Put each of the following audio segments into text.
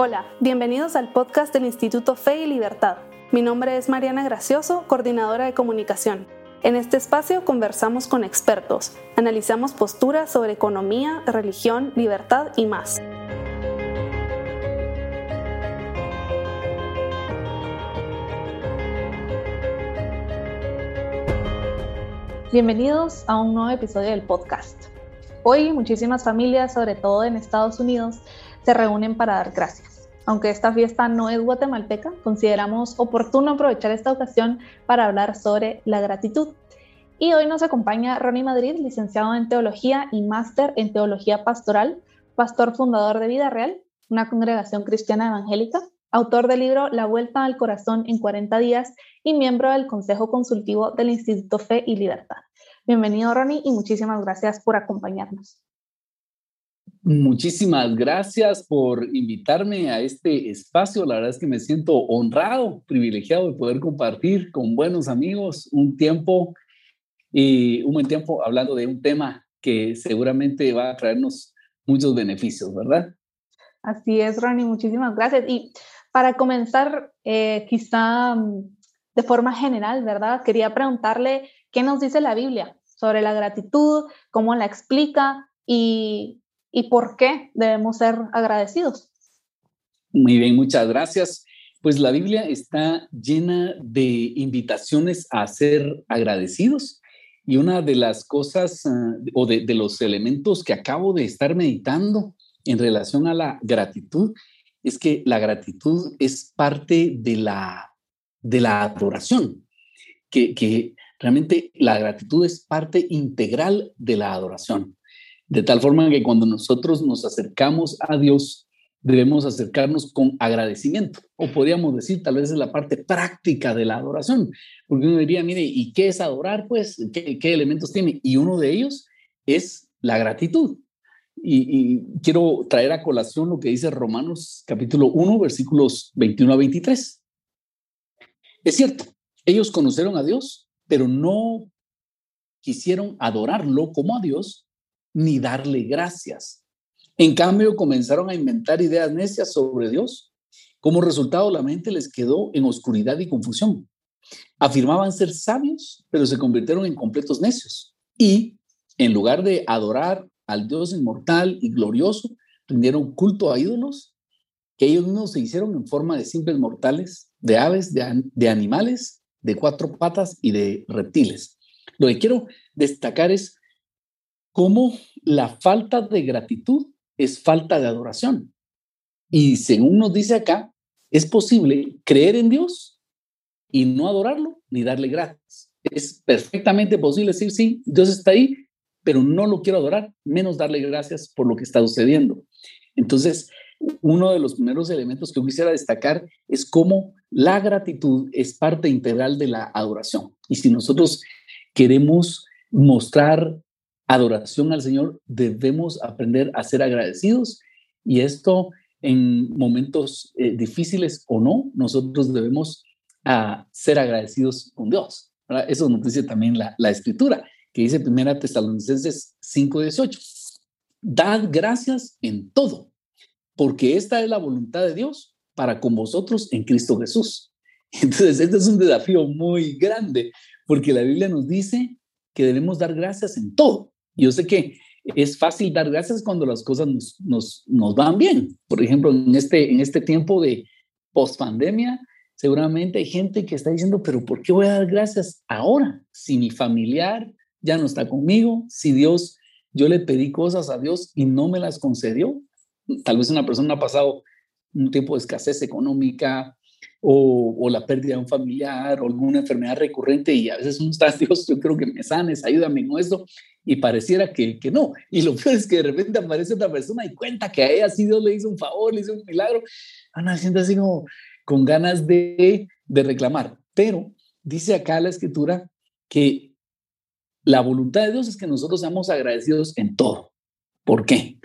Hola, bienvenidos al podcast del Instituto Fe y Libertad. Mi nombre es Mariana Gracioso, coordinadora de comunicación. En este espacio conversamos con expertos, analizamos posturas sobre economía, religión, libertad y más. Bienvenidos a un nuevo episodio del podcast. Hoy muchísimas familias, sobre todo en Estados Unidos, se reúnen para dar gracias. Aunque esta fiesta no es guatemalteca, consideramos oportuno aprovechar esta ocasión para hablar sobre la gratitud. Y hoy nos acompaña Ronnie Madrid, licenciado en Teología y máster en Teología Pastoral, pastor fundador de Vida Real, una congregación cristiana evangélica, autor del libro La Vuelta al Corazón en 40 días y miembro del Consejo Consultivo del Instituto Fe y Libertad. Bienvenido, Ronnie, y muchísimas gracias por acompañarnos. Muchísimas gracias por invitarme a este espacio. La verdad es que me siento honrado, privilegiado de poder compartir con buenos amigos un tiempo y un buen tiempo hablando de un tema que seguramente va a traernos muchos beneficios, ¿verdad? Así es, Ronnie, muchísimas gracias. Y para comenzar, eh, quizá mm, de forma general, ¿verdad? Quería preguntarle qué nos dice la Biblia sobre la gratitud, cómo la explica y y por qué debemos ser agradecidos. Muy bien, muchas gracias. Pues la Biblia está llena de invitaciones a ser agradecidos y una de las cosas ah, o de, los elementos que acabo de estar meditando en relación a la gratitud es que la gratitud es parte de la, de la adoración, que, que realmente la gratitud es parte integral de la adoración. De tal forma que cuando nosotros nos acercamos a Dios, debemos acercarnos con agradecimiento, o podríamos decir, tal vez es la parte práctica de la adoración, porque uno diría, mire, ¿y qué es adorar? Pues, ¿qué, elementos tiene? Y uno de ellos es la gratitud. Y, y, quiero traer a colación lo que dice Romanos capítulo 1, versículos 21 a 23. Es cierto, ellos conocieron a Dios, pero no quisieron adorarlo como a Dios, ni darle gracias. En cambio, comenzaron a inventar ideas necias sobre Dios. Como resultado, la mente les quedó en oscuridad y confusión. Afirmaban ser sabios, pero se convirtieron en completos necios. Y, en lugar de adorar al Dios inmortal y glorioso, rindieron culto a ídolos que ellos mismos se hicieron en forma de simples mortales, de aves, de, de animales, de cuatro patas y de reptiles. Lo que quiero destacar es cómo la falta de gratitud es falta de adoración. Y según nos dice acá, es posible creer en Dios y no adorarlo ni darle gracias. Es perfectamente posible decir, sí, Dios está ahí, pero no lo quiero adorar, menos darle gracias por lo que está sucediendo. Entonces, uno de los primeros elementos que quisiera destacar es cómo la gratitud es parte integral de la adoración. Y si nosotros queremos mostrar adoración al Señor, debemos aprender a ser agradecidos y esto en momentos eh, difíciles o no, nosotros debemos ah, ser agradecidos con Dios. Eso nos dice también la, la escritura, que dice Primera Tesalonicenses 5:18. Dad gracias en todo, porque esta es la voluntad de Dios para con vosotros en Cristo Jesús. Entonces, este es un desafío muy grande, porque la Biblia nos dice que debemos dar gracias en todo. Yo sé que es fácil dar gracias cuando las cosas nos, nos, nos van bien. Por ejemplo, en este, en este tiempo de post-pandemia, seguramente hay gente que está diciendo, pero ¿por qué voy a dar gracias ahora? Si mi familiar ya no está conmigo, si Dios, yo le pedí cosas a Dios y no me las concedió. Tal vez una persona ha pasado un tiempo de escasez económica, o, la pérdida de un familiar o alguna enfermedad recurrente y a veces uno está, Dios, yo creo que me sanes, ayúdame con esto y pareciera que, que no. Y lo peor es que de repente aparece otra persona y cuenta que a ella sí Dios le hizo un favor, le hizo un milagro. Ana siente así como con ganas de, de reclamar. Pero dice acá la escritura que la voluntad de Dios es que nosotros seamos agradecidos en todo. ¿Por qué?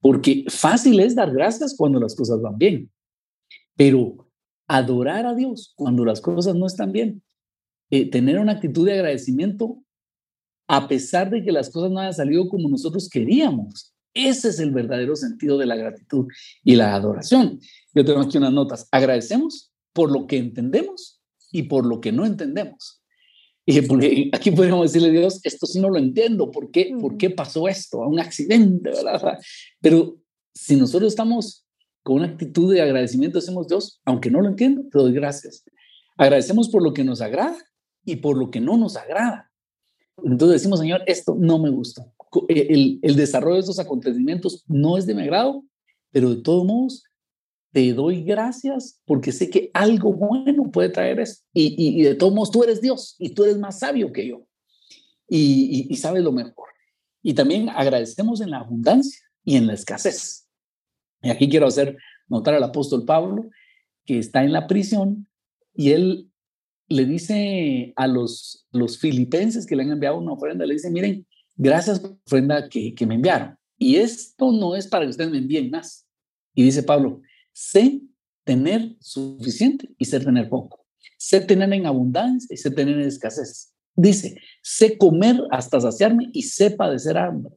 Porque fácil es dar gracias cuando las cosas van bien, pero adorar a Dios cuando las cosas no están bien, eh, tener una actitud de agradecimiento a pesar de que las cosas no hayan salido como nosotros queríamos. Ese es el verdadero sentido de la gratitud y la adoración. Yo tengo aquí unas notas. Agradecemos por lo que entendemos y por lo que no entendemos. Y porque aquí podríamos decirle a Dios, esto sí no lo entiendo, ¿por qué, ¿por qué pasó esto? Un accidente, ¿verdad? Pero si nosotros estamos con una actitud de agradecimiento, decimos, Dios, aunque no lo entiendo, te doy gracias. Agradecemos por lo que nos agrada y por lo que no nos agrada. Entonces decimos, Señor, esto no me gusta. Eh, el, desarrollo de estos acontecimientos no es de mi agrado, pero de todos modos te doy gracias porque sé que algo bueno puede traer eso. Y, de todos modos tú eres Dios y tú eres más sabio que yo y, y sabes lo mejor. Y también agradecemos en la abundancia y en la escasez. Y aquí quiero hacer notar al apóstol Pablo que está en la prisión y él le dice a los, filipenses que le han enviado una ofrenda, le dice, miren, gracias por la ofrenda que, que me enviaron. Y esto no es para que ustedes me envíen más. Y dice Pablo, sé tener suficiente y sé tener poco. Sé tener en abundancia y sé tener en escasez. Dice, sé comer hasta saciarme y sé padecer hambre.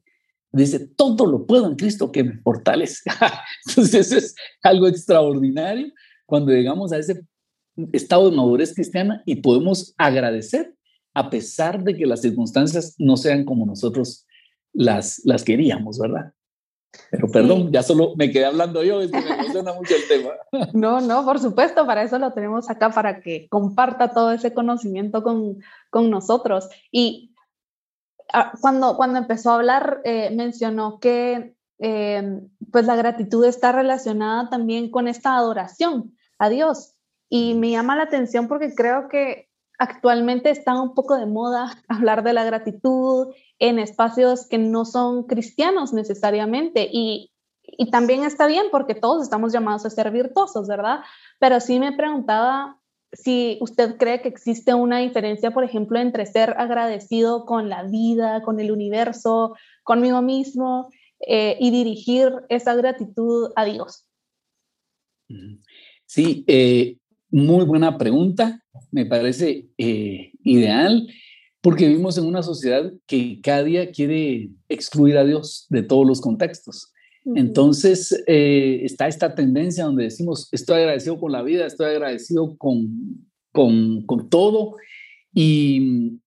Dice, todo lo puedo en Cristo que me fortalece. Entonces, eso es algo extraordinario cuando llegamos a ese estado de madurez cristiana y podemos agradecer a pesar de que las circunstancias no sean como nosotros las, las queríamos, ¿verdad? Pero perdón, ya solo me quedé hablando yo, es que me emociona mucho el tema. No, no, por supuesto, para eso lo tenemos acá, para que comparta todo ese conocimiento con, con nosotros. Y cuando, cuando empezó a hablar, eh, mencionó que eh, pues la gratitud está relacionada también con esta adoración a Dios. Y me llama la atención porque creo que actualmente está un poco de moda hablar de la gratitud en espacios que no son cristianos necesariamente y, y también está bien porque todos estamos llamados a ser virtuosos, ¿verdad? Pero sí me preguntaba si usted cree que existe una diferencia, por ejemplo, entre ser agradecido con la vida, con el universo, conmigo mismo eh, y dirigir esa gratitud a Dios. Sí, eh, muy buena pregunta, me parece eh, ideal porque vivimos en una sociedad que cada día quiere excluir a Dios de todos los contextos. Entonces eh, está esta tendencia donde decimos, estoy agradecido con la vida, estoy agradecido con, con, con todo, y,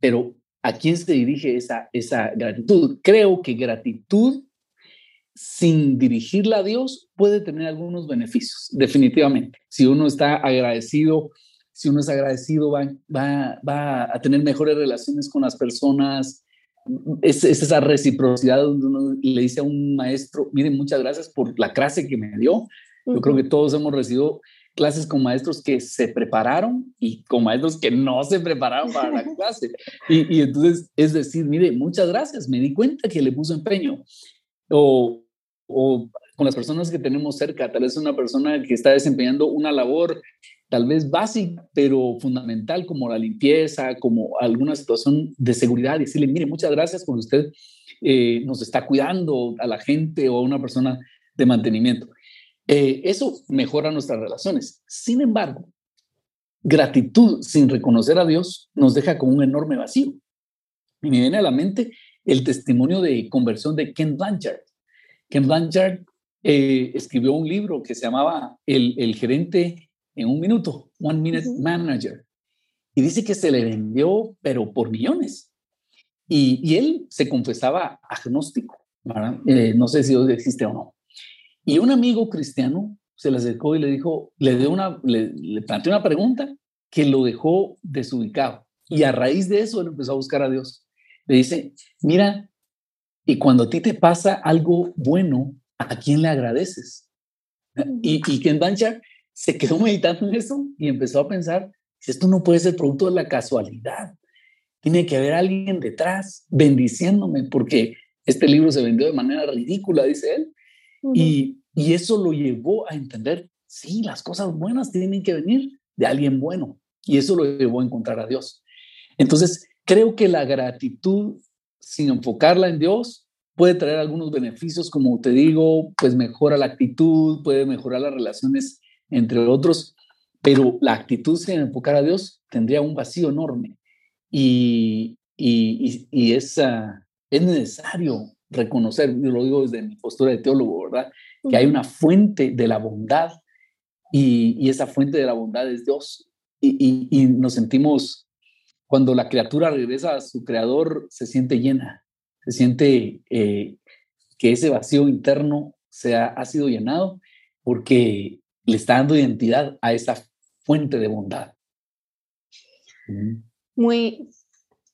pero ¿a quién se dirige esa, esa gratitud? Creo que gratitud sin dirigirla a Dios puede tener algunos beneficios, definitivamente. Si uno está agradecido si uno es agradecido, va, va, va a tener mejores relaciones con las personas. Es, es, esa reciprocidad donde uno le dice a un maestro, miren, muchas gracias por la clase que me dio. Yo creo que todos hemos recibido clases con maestros que se prepararon y con maestros que no se prepararon para la clase. Y, y, entonces es decir, mire, muchas gracias, me di cuenta que le puso empeño. O, o con las personas que tenemos cerca, tal vez una persona que está desempeñando una labor tal vez básica, pero fundamental, como la limpieza, como alguna situación de seguridad, decirle, mire, muchas gracias por usted eh, nos está cuidando a la gente o a una persona de mantenimiento. Eh, eso mejora nuestras relaciones. Sin embargo, gratitud sin reconocer a Dios nos deja con un enorme vacío. Y me viene a la mente el testimonio de conversión de Ken Blanchard. Ken Blanchard eh, escribió un libro que se llamaba El, el gerente en un minuto, One Minute Manager. Y dice que se le vendió, pero por millones. Y, y él se confesaba agnóstico, eh, no sé si Dios existe o no. Y un amigo cristiano se le acercó y le dijo, le, dio una, le, le planteó una pregunta que lo dejó desubicado. Y a raíz de eso él empezó a buscar a Dios. Le dice, mira, y cuando a ti te pasa algo bueno, ¿a quién le agradeces? Y, y Ken Banchar se quedó meditando en eso y empezó a pensar, esto no puede ser producto de la casualidad, tiene que haber alguien detrás bendiciéndome, porque este libro se vendió de manera ridícula, dice él, y, y eso lo llevó a entender, sí, las cosas buenas tienen que venir de alguien bueno, y eso lo llevó a encontrar a Dios. Entonces, creo que la gratitud, sin enfocarla en Dios, puede traer algunos beneficios, como te digo, pues mejora la actitud, puede mejorar las relaciones entre otros, pero la actitud sin enfocar a Dios tendría un vacío enorme y, y, y, es, es necesario reconocer, yo lo digo desde mi postura de teólogo, ¿verdad? Que hay una fuente de la bondad y, esa fuente de la bondad es Dios. Y, nos sentimos, cuando la criatura regresa a su creador, se siente llena, se siente eh, que ese vacío interno se ha, ha sido llenado porque le está dando identidad a esa fuente de bondad. Muy,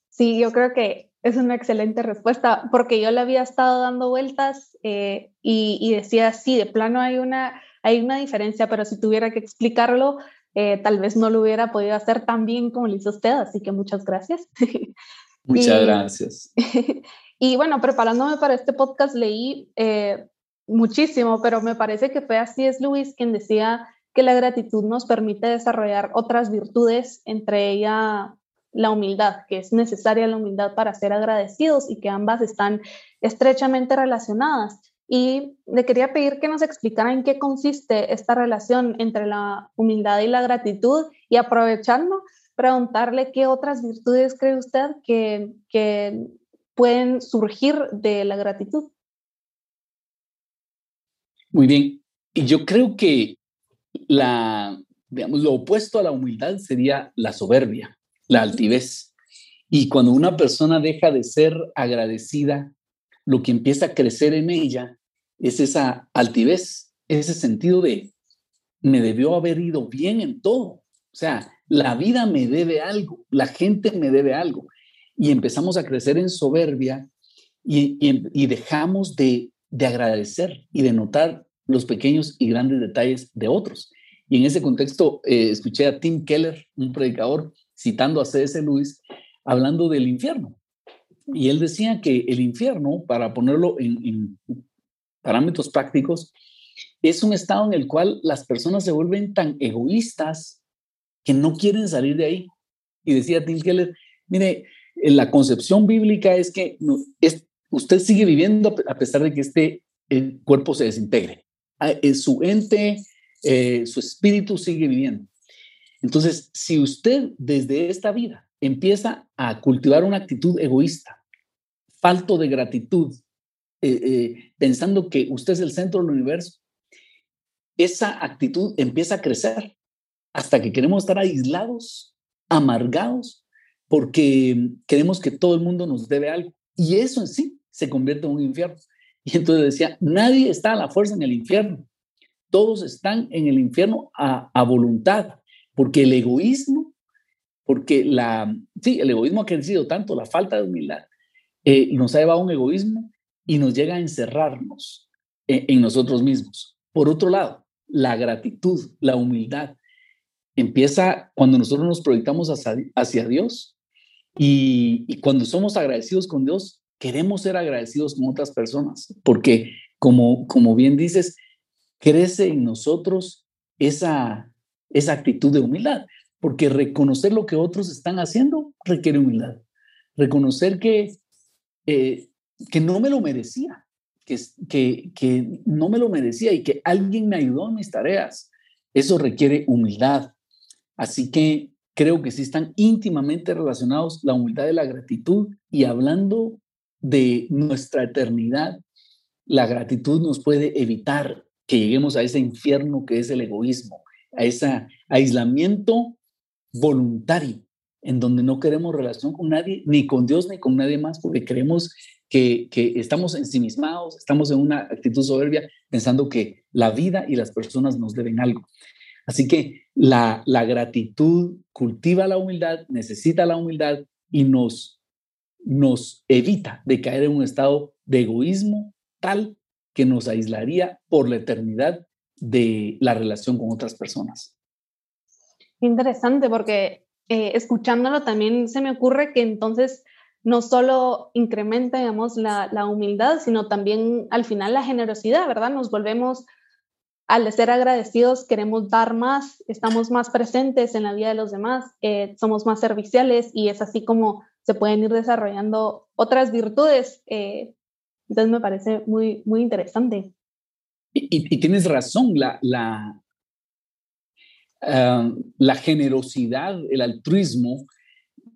sí, yo creo que es una excelente respuesta, porque yo le había estado dando vueltas eh, y, decía, sí, de plano hay una, hay una diferencia, pero si tuviera que explicarlo, eh, tal vez no lo hubiera podido hacer tan bien como lo hizo usted, así que muchas gracias. Muchas gracias. Y bueno, preparándome para este podcast leí eh, muchísimo, pero me parece que fue así es Luis quien decía que la gratitud nos permite desarrollar otras virtudes, entre ellas la humildad, que es necesaria la humildad para ser agradecidos y que ambas están estrechamente relacionadas. Y le quería pedir que nos explicara en qué consiste esta relación entre la humildad y la gratitud y aprovechando, preguntarle qué otras virtudes cree usted que pueden surgir de la gratitud. Muy bien. Y yo creo que la, digamos, lo opuesto a la humildad sería la soberbia, la altivez. Y cuando una persona deja de ser agradecida, lo que empieza a crecer en ella es esa altivez, ese sentido de me debió haber ido bien en todo. O sea, la vida me debe algo, la gente me debe algo. Y empezamos a crecer en soberbia y, dejamos de, de agradecer y de notar los pequeños y grandes detalles de otros. Y en ese contexto eh, escuché a Tim Keller, un predicador, citando a C.S. Lewis, hablando del infierno. Y él decía que el infierno, para ponerlo en, parámetros prácticos, es un estado en el cual las personas se vuelven tan egoístas que no quieren salir de ahí. Y decía Tim Keller, mire, la concepción bíblica es que usted sigue viviendo a pesar de que este el cuerpo se desintegre. Ah, su ente, eh, su espíritu sigue viviendo. Entonces, si usted desde esta vida empieza a cultivar una actitud egoísta, falto de gratitud, eh, eh, pensando que usted es el centro del universo, esa actitud empieza a crecer hasta que queremos estar aislados, amargados, porque queremos que todo el mundo nos debe algo. Y eso en sí se convierte en un infierno. Y entonces decía, nadie está a la fuerza en el infierno. Todos están en el infierno a, voluntad, porque el egoísmo, porque la, sí, el egoísmo ha crecido tanto, la falta de humildad, eh, nos ha llevado a un egoísmo y nos llega a encerrarnos en, en nosotros mismos. Por otro lado, la gratitud, la humildad, empieza cuando nosotros nos proyectamos hacia, hacia Dios y, cuando somos agradecidos con Dios, queremos ser agradecidos con otras personas, porque como, como bien dices, crece en nosotros esa, esa actitud de humildad, porque reconocer lo que otros están haciendo requiere humildad. Reconocer que, eh, que no me lo merecía, que, que no me lo merecía y que alguien me ayudó en mis tareas, eso requiere humildad. Así que creo que sí están íntimamente relacionados la humildad y la gratitud y hablando de nuestra eternidad, la gratitud nos puede evitar que lleguemos a ese infierno que es el egoísmo, a ese aislamiento voluntario, en donde no queremos relación con nadie, ni con Dios, ni con nadie más, porque creemos que, que estamos ensimismados, estamos en una actitud soberbia, pensando que la vida y las personas nos deben algo. Así que la, la gratitud cultiva la humildad, necesita la humildad y nos nos evita de caer en un estado de egoísmo tal que nos aislaría por la eternidad de la relación con otras personas. Interesante, porque eh, escuchándolo también se me ocurre que entonces no solo incrementa, digamos, la, la, humildad, sino también al final la generosidad, ¿verdad? Nos volvemos, al ser agradecidos, queremos dar más, estamos más presentes en la vida de los demás, eh, somos más serviciales y es así como se pueden ir desarrollando otras virtudes. Eh, entonces me parece muy, muy interesante. Y, tienes razón, la, ah, la generosidad, el altruismo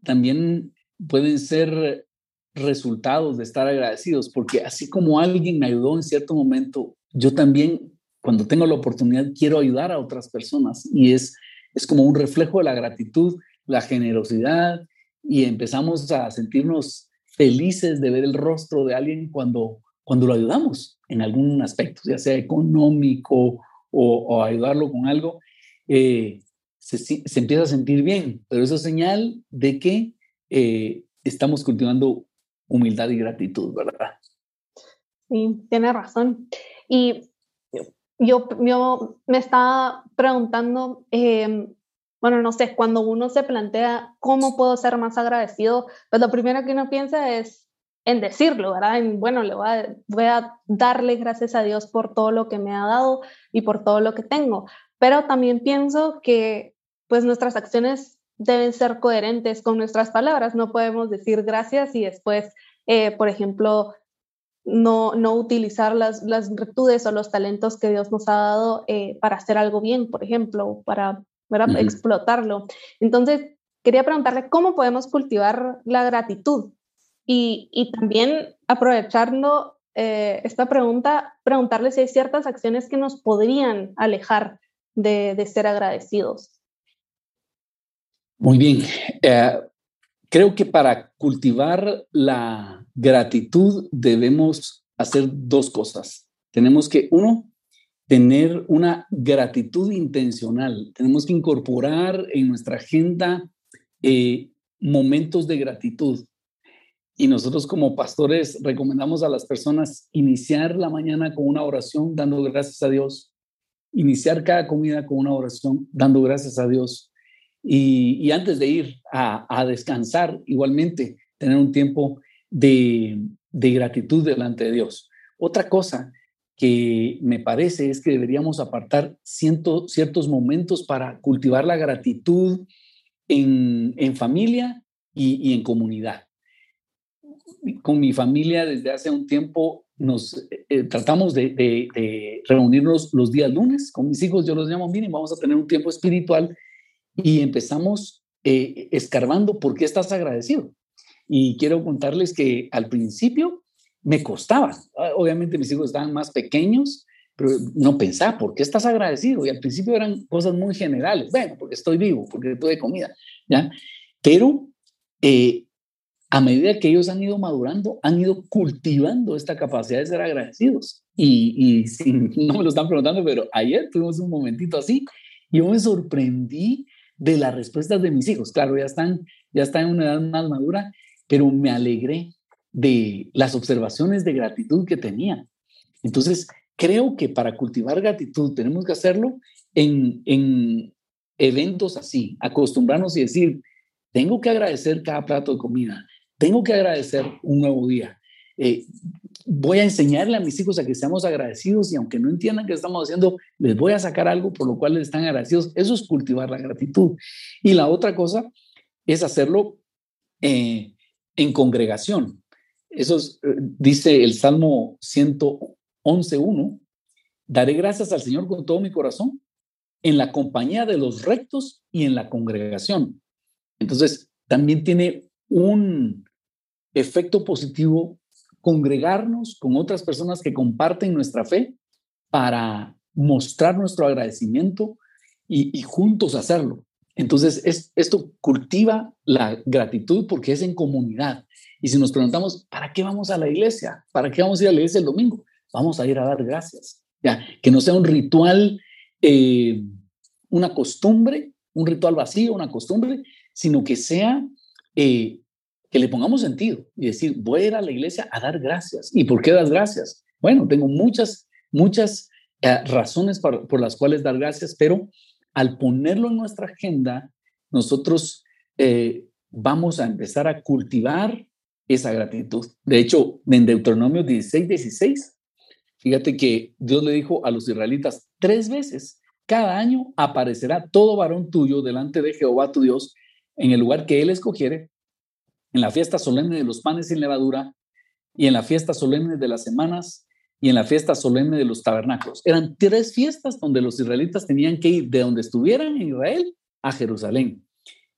también pueden ser resultados de estar agradecidos, porque así como alguien me ayudó en cierto momento, yo también, cuando tengo la oportunidad, quiero ayudar a otras personas y es, es como un reflejo de la gratitud, la generosidad y empezamos a sentirnos felices de ver el rostro de alguien cuando, cuando lo ayudamos en algún aspecto, ya sea económico o, ayudarlo con algo, eh, se, se, empieza a sentir bien, pero eso es señal de que eh, estamos cultivando humildad y gratitud, ¿verdad? Sí, tiene razón. Y yo, me estaba preguntando, em, bueno, no sé, cuando uno se plantea cómo puedo ser más agradecido, pues lo primero que uno piensa es en decirlo, ¿verdad? En, bueno, le voy a, voy a darle gracias a Dios por todo lo que me ha dado y por todo lo que tengo. Pero también pienso que pues nuestras acciones deben ser coherentes con nuestras palabras. No podemos decir gracias y después, eh, por ejemplo, no, no utilizar las, las, virtudes o los talentos que Dios nos ha dado eh, para hacer algo bien, por ejemplo, para, explotarlo. Entonces, quería preguntarle cómo podemos cultivar la gratitud y, y también aprovechando eh, esta pregunta, preguntarle si hay ciertas acciones que nos podrían alejar de, de ser agradecidos. Muy bien. Eh, creo que para cultivar la gratitud debemos hacer dos cosas. Tenemos que, uno, tener una gratitud intencional. Tenemos que incorporar en nuestra agenda eh, momentos de gratitud. Y nosotros como pastores recomendamos a las personas iniciar la mañana con una oración dando gracias a Dios. Iniciar cada comida con una oración dando gracias a Dios y, antes de ir a, descansar, igualmente, tener un tiempo de, gratitud delante de Dios. Otra cosa que me parece es que deberíamos apartar ciertos momentos para cultivar la gratitud en, familia y, en comunidad. Con mi familia desde hace un tiempo nos eh, tratamos de, reunirnos los días lunes. Con mis hijos yo los llamo, miren, vamos a tener un tiempo espiritual y empezamos eh, escarbando por qué estás agradecido. Y quiero contarles que al principio me costaba. Ah, obviamente mis hijos estaban más pequeños, pero no pensaba, ¿por qué estás agradecido? Y al principio eran cosas muy generales. Bueno, porque estoy vivo, porque tuve comida, ¿ya? Pero eh, a medida que ellos han ido madurando, han ido cultivando esta capacidad de ser agradecidos. Y, y no me lo están preguntando, pero ayer tuvimos un momentito así yo me sorprendí de las respuestas de mis hijos. Claro, ya están, ya están en una edad más madura, pero me alegré de las observaciones de gratitud que tenía. Entonces, creo que para cultivar gratitud tenemos que hacerlo en, en eventos así, acostumbrarnos y decir, tengo que agradecer cada plato de comida, tengo que agradecer un nuevo día. Eh, voy a enseñarle a mis hijos a que seamos agradecidos y aunque no entiendan qué estamos haciendo, les voy a sacar algo por lo cual les están agradecidos. Eso es cultivar la gratitud. Y la otra cosa es hacerlo eh, en congregación. Eso eh, dice el Salmo 111.1, daré gracias al Señor con todo mi corazón en la compañía de los rectos y en la congregación. Entonces, también tiene un efecto positivo congregarnos con otras personas que comparten nuestra fe para mostrar nuestro agradecimiento y, juntos hacerlo. Entonces, es, esto cultiva la gratitud porque es en comunidad. Y si nos preguntamos, ¿para qué vamos a la iglesia? ¿Para qué vamos a ir a la iglesia el domingo? Vamos a ir a dar gracias. ¿ya? Que no sea un ritual, eh, una costumbre, un ritual vacío, una costumbre, sino que sea eh, que le pongamos sentido y decir, voy a ir a la iglesia a dar gracias. ¿Y por qué das gracias? Bueno, tengo muchas, muchas eh, razones por, las cuales dar gracias, pero al ponerlo en nuestra agenda, nosotros eh, vamos a empezar a cultivar esa gratitud. De hecho, en Deuteronomio 16, 16, fíjate que Dios le dijo a los israelitas tres veces, cada año aparecerá todo varón tuyo delante de Jehová tu Dios en el lugar que él escogiere en la fiesta solemne de los panes sin levadura y en la fiesta solemne de las semanas y en la fiesta solemne de los tabernáculos. Eran tres fiestas donde los israelitas tenían que ir de donde estuvieran en Israel a Jerusalén.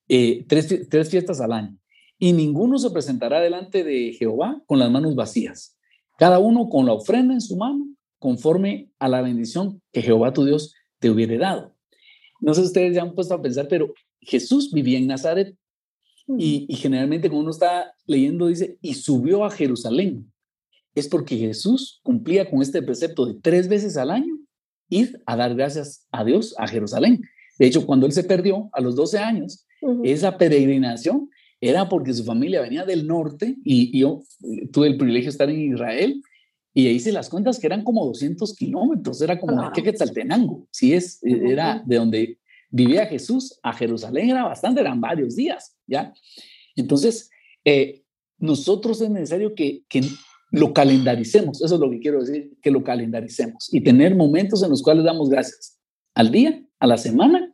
Eh, tres, tres fiestas al año. y ninguno se presentará delante de Jehová con las manos vacías, cada uno con la ofrenda en su mano, conforme a la bendición que Jehová tu Dios te hubiere dado. No sé si ustedes ya han puesto a pensar, pero Jesús vivía en Nazaret y, y generalmente cuando uno está leyendo dice, y subió a Jerusalén. Es porque Jesús cumplía con este precepto de tres veces al año ir a dar gracias a Dios a Jerusalén. De hecho, cuando él se perdió a los 12 años, esa peregrinación era porque su familia venía del norte y, yo tuve el privilegio de estar en Israel y ahí hice las cuentas que eran como 200 kilómetros, era como de Quetzaltenango, sí es, e, era de donde vivía Jesús a Jerusalén, era bastante, eran varios días, ¿ya? Entonces, eh, nosotros es necesario que, que lo calendaricemos, eso es lo que quiero decir, que lo calendaricemos y tener momentos en los cuales damos gracias al día, a la semana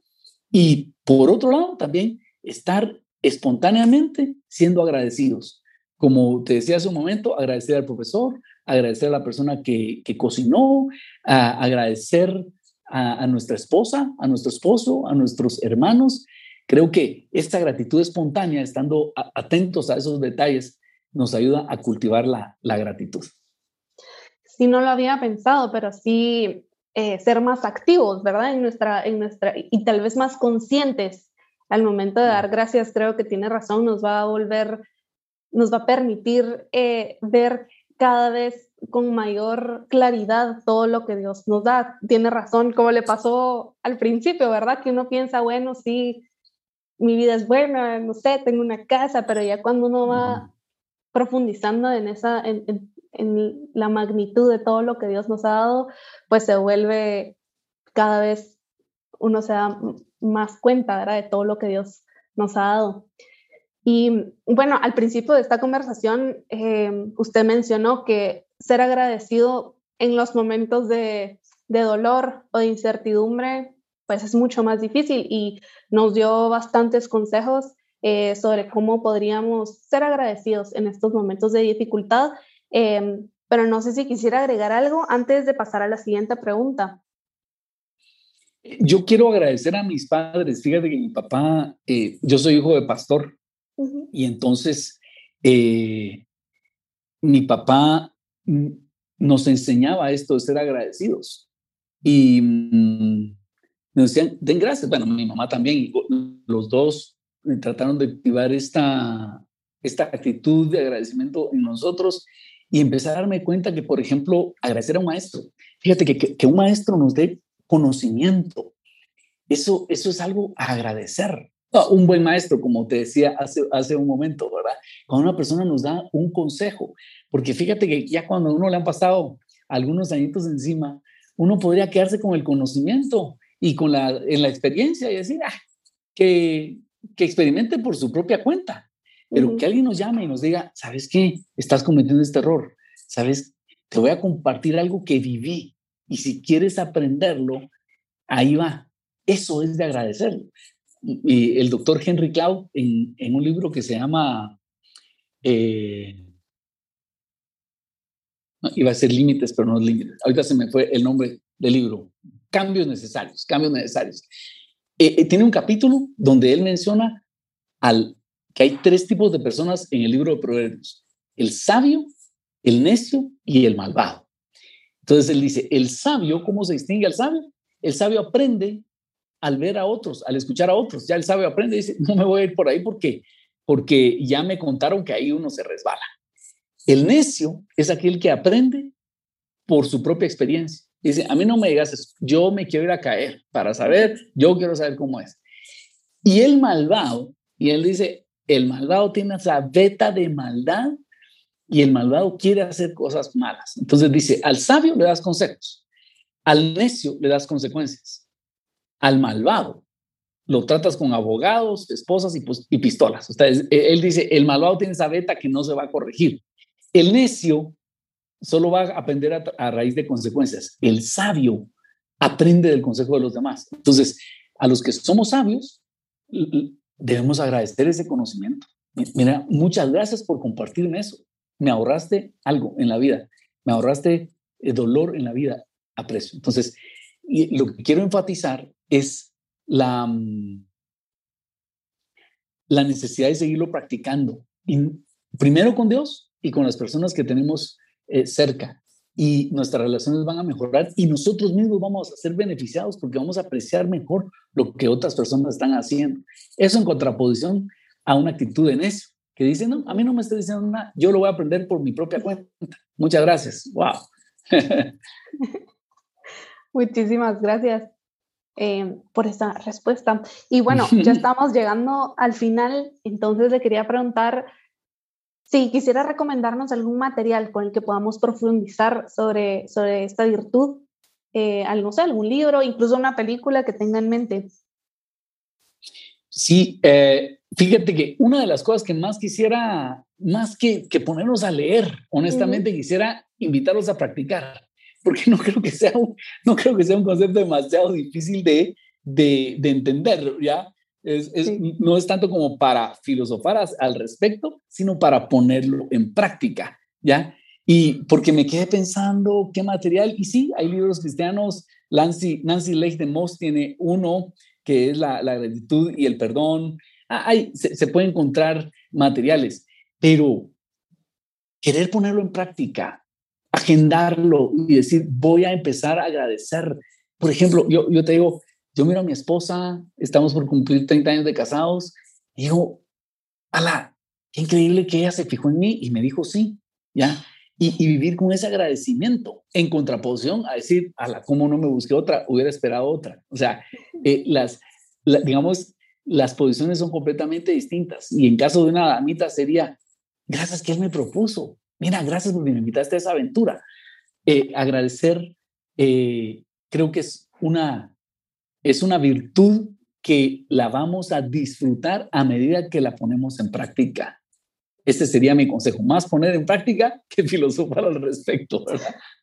y por otro lado también estar espontáneamente siendo agradecidos. Como te decía hace un momento, agradecer al profesor, agradecer a la persona que, que cocinó, agradecer a, nuestra esposa, a nuestro esposo, a nuestros hermanos. Creo que esta gratitud espontánea, estando atentos a esos detalles, nos ayuda a cultivar la, la gratitud. Sí, no lo había pensado, pero sí eh, ser más activos, ¿verdad? En nuestra, en nuestra, y tal vez más conscientes al momento de dar gracias, creo que tiene razón, nos va a volver, nos va a permitir eh, ver cada vez con mayor claridad todo lo que Dios nos da. Tiene razón, como le pasó al principio, ¿verdad? Que uno piensa, bueno, sí, mi vida es buena, no sé, tengo una casa, pero ya cuando uno va profundizando en esa, en, en la magnitud de todo lo que Dios nos ha dado, pues se vuelve cada vez uno se da más cuenta ¿verdad? de todo lo que Dios nos ha dado. Y bueno, al principio de esta conversación, eh, usted mencionó que ser agradecido en los momentos de, dolor o de incertidumbre, pues es mucho más difícil y nos dio bastantes consejos eh, sobre cómo podríamos ser agradecidos en estos momentos de dificultad Em, pero no sé si quisiera agregar algo antes de pasar a la siguiente pregunta. Yo quiero agradecer a mis padres. Fíjate que mi papá, eh, yo soy hijo de pastor, y entonces eh, mi papá nos enseñaba esto de ser agradecidos. Y mm, nos decían, den gracias. Bueno, mi mamá también, los dos trataron de activar esta, esta actitud de agradecimiento en nosotros y empecé a darme cuenta que, por ejemplo, agradecer a un maestro. Fíjate que, que, un maestro nos dé conocimiento. Eso, eso es algo a agradecer. Un buen maestro, como te decía hace, hace un momento, ¿verdad? Cuando una persona nos da un consejo, porque fíjate que ya cuando a uno le han pasado algunos añitos encima, uno podría quedarse con el conocimiento y con la, en la experiencia y decir, ah, que, que experimente por su propia cuenta. Pero que alguien nos llame y nos diga, ¿sabes qué? Estás cometiendo este error. ¿Sabes? Te voy a compartir algo que viví. Y si quieres aprenderlo, ahí va. Eso es de agradecer. Y el doctor Henry Cloud, en, un libro que se llama, eh, iba a ser límites, pero no límites. Ahorita se me fue el nombre del libro. Cambios necesarios, cambios necesarios. Eh, eh, tiene un capítulo donde él menciona que hay tres tipos de personas en el libro de Proverbios, el sabio, el necio y el malvado. Entonces él dice, el sabio, ¿cómo se distingue al sabio? El sabio aprende al ver a otros, al escuchar a otros. Ya el sabio aprende dice, no me voy a ir por ahí porque, porque ya me contaron que ahí uno se resbala. El necio es aquel que aprende por su propia experiencia. Dice, a mí no me digas eso, yo me quiero ir a caer para saber, yo quiero saber cómo es. Y el malvado, y él dice, el malvado tiene esa beta de maldad y el malvado quiere hacer cosas malas. Entonces dice, al sabio le das consejos, al necio le das consecuencias, al malvado lo tratas con abogados, esposas y, pues, pistolas. él dice, el malvado tiene esa beta que no se va a corregir. El necio solo va a aprender a, raíz de consecuencias. El sabio aprende del consejo de los demás. Entonces, a los que somos sabios, debemos agradecer ese conocimiento. Mira, muchas gracias por compartirme eso. Me ahorraste algo en la vida, me ahorraste eh, dolor en la vida, aprecio. Entonces, lo que quiero enfatizar es la, mm, la necesidad de seguirlo practicando, primero con Dios y con las personas que tenemos eh, cerca. Y nuestras relaciones van a mejorar y nosotros mismos vamos a ser beneficiados porque vamos a apreciar mejor lo que otras personas están haciendo. Eso en contraposición a una actitud en eso, que dice, no, a mí no me está diciendo nada, yo lo voy a aprender por mi propia cuenta. Muchas gracias. Wow. Muchísimas gracias eh, por esta respuesta. Y bueno, ya estamos llegando al final, entonces le quería preguntar si quisiera recomendarnos algún material con el que podamos profundizar sobre, sobre esta virtud, eh, no sé, algún libro, incluso una película que tenga en mente. Sí, eh, fíjate que una de las cosas que más quisiera, más que, que ponernos a leer, honestamente, quisiera invitarlos a practicar, porque no creo que sea un, no creo que sea un concepto demasiado difícil de, de, de entender, ¿ya? Es, es, No es tanto como para filosofar al respecto, sino para ponerlo en práctica, ¿ya? Y porque me quedé pensando qué material, y sí, hay libros cristianos, Nancy, Nancy de Moss tiene uno que es la, la gratitud y el perdón, ah, hay, se, se pueden encontrar materiales, pero querer ponerlo en práctica, agendarlo y decir, voy a empezar a agradecer. Por ejemplo, yo, yo te digo, yo miro a mi esposa, estamos por cumplir 30 años de casados, y digo, ala, qué increíble que ella se fijó en mí y me dijo sí, ¿ya? Y, vivir con ese agradecimiento en contraposición a decir, ala, ¿cómo no me busqué otra? Hubiera esperado otra. O sea, eh, las, digamos, las posiciones son completamente distintas. Y en caso de una damita sería, gracias que él me propuso. Mira, gracias porque me invitaste a esa aventura. Eh, agradecer, eh, creo que es una, es una virtud que la vamos a disfrutar a medida que la ponemos en práctica. Este sería mi consejo, más poner en práctica que filosofar al respecto.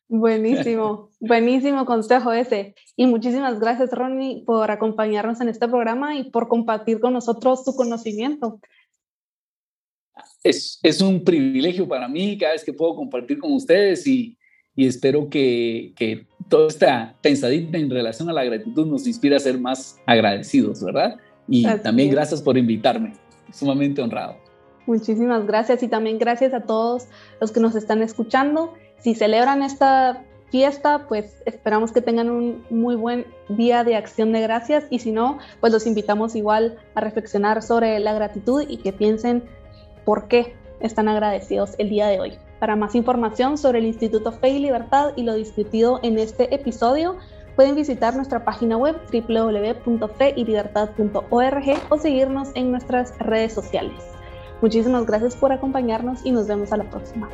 Buenísimo, buenísimo consejo ese. Y muchísimas gracias, Ronnie, por acompañarnos en este programa y por compartir con nosotros tu conocimiento. Es, es un privilegio para mí cada vez que puedo compartir con ustedes y, y espero que, que, toda esta pensadita en relación a la gratitud nos inspire a ser más agradecidos, ¿verdad? Y también gracias por invitarme, sumamente honrado. Muchísimas gracias y también gracias a todos los que nos están escuchando. Si celebran esta fiesta, pues esperamos que tengan un muy buen día de acción de gracias y si no, pues los invitamos igual a reflexionar sobre la gratitud y que piensen por qué están agradecidos el día de hoy. Para más información sobre el Instituto Fe y Libertad y lo discutido en este episodio, pueden visitar nuestra página web www.feylibertad.org o seguirnos en nuestras redes sociales. Muchísimas gracias por acompañarnos y nos vemos a la próxima.